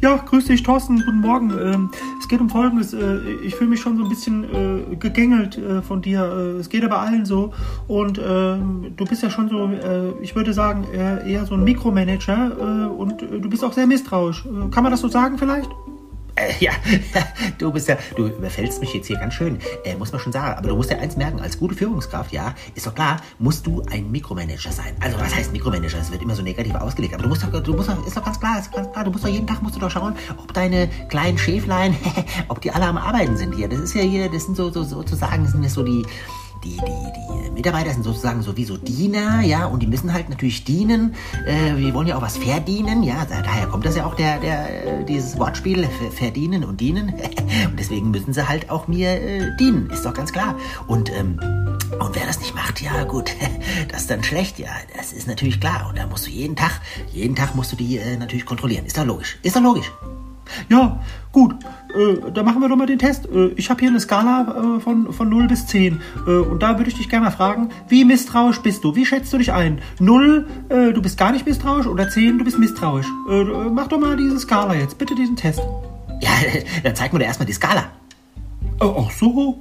Ja, grüß dich, Thorsten. Guten Morgen. Ähm, es geht um Folgendes. Äh, ich fühle mich schon so ein bisschen äh, gegängelt äh, von dir. Äh, es geht aber allen so. Und ähm, du bist ja schon so, äh, ich würde sagen, eher, so ein Mikromanager. Äh, und du bist auch sehr misstrauisch. kann man das so sagen vielleicht? Äh, ja, du bist ja, du überfällst mich jetzt hier ganz schön, äh, muss man schon sagen. Aber du musst ja eins merken, als gute Führungskraft, ja, ist doch klar, musst du ein Mikromanager sein. Also was heißt Mikromanager? Das wird immer so negativ ausgelegt. Aber du musst doch, du musst doch, ist doch ganz klar, ist ganz klar, du musst doch jeden Tag musst du doch schauen, ob deine kleinen Schäflein, ob die alle am Arbeiten sind hier. Das ist ja hier, das sind so, so sozusagen, das sind ja so die, die, die, die Mitarbeiter sind sozusagen sowieso Diener, ja, und die müssen halt natürlich dienen. Äh, wir wollen ja auch was verdienen, ja, daher kommt das ja auch der, der, dieses Wortspiel, verdienen und dienen. und deswegen müssen sie halt auch mir äh, dienen, ist doch ganz klar. Und, ähm, und wer das nicht macht, ja gut, das ist dann schlecht, ja, das ist natürlich klar. Und da musst du jeden Tag, jeden Tag musst du die äh, natürlich kontrollieren. Ist doch logisch, ist doch logisch. Ja, gut. Äh, dann machen wir doch mal den Test. Äh, ich habe hier eine Skala äh, von, von 0 bis 10. Äh, und da würde ich dich gerne mal fragen, wie misstrauisch bist du? Wie schätzt du dich ein? 0, äh, du bist gar nicht misstrauisch oder 10, du bist misstrauisch. Äh, mach doch mal diese Skala jetzt. Bitte diesen Test. Ja, dann zeig mir doch erstmal die Skala. Ach so.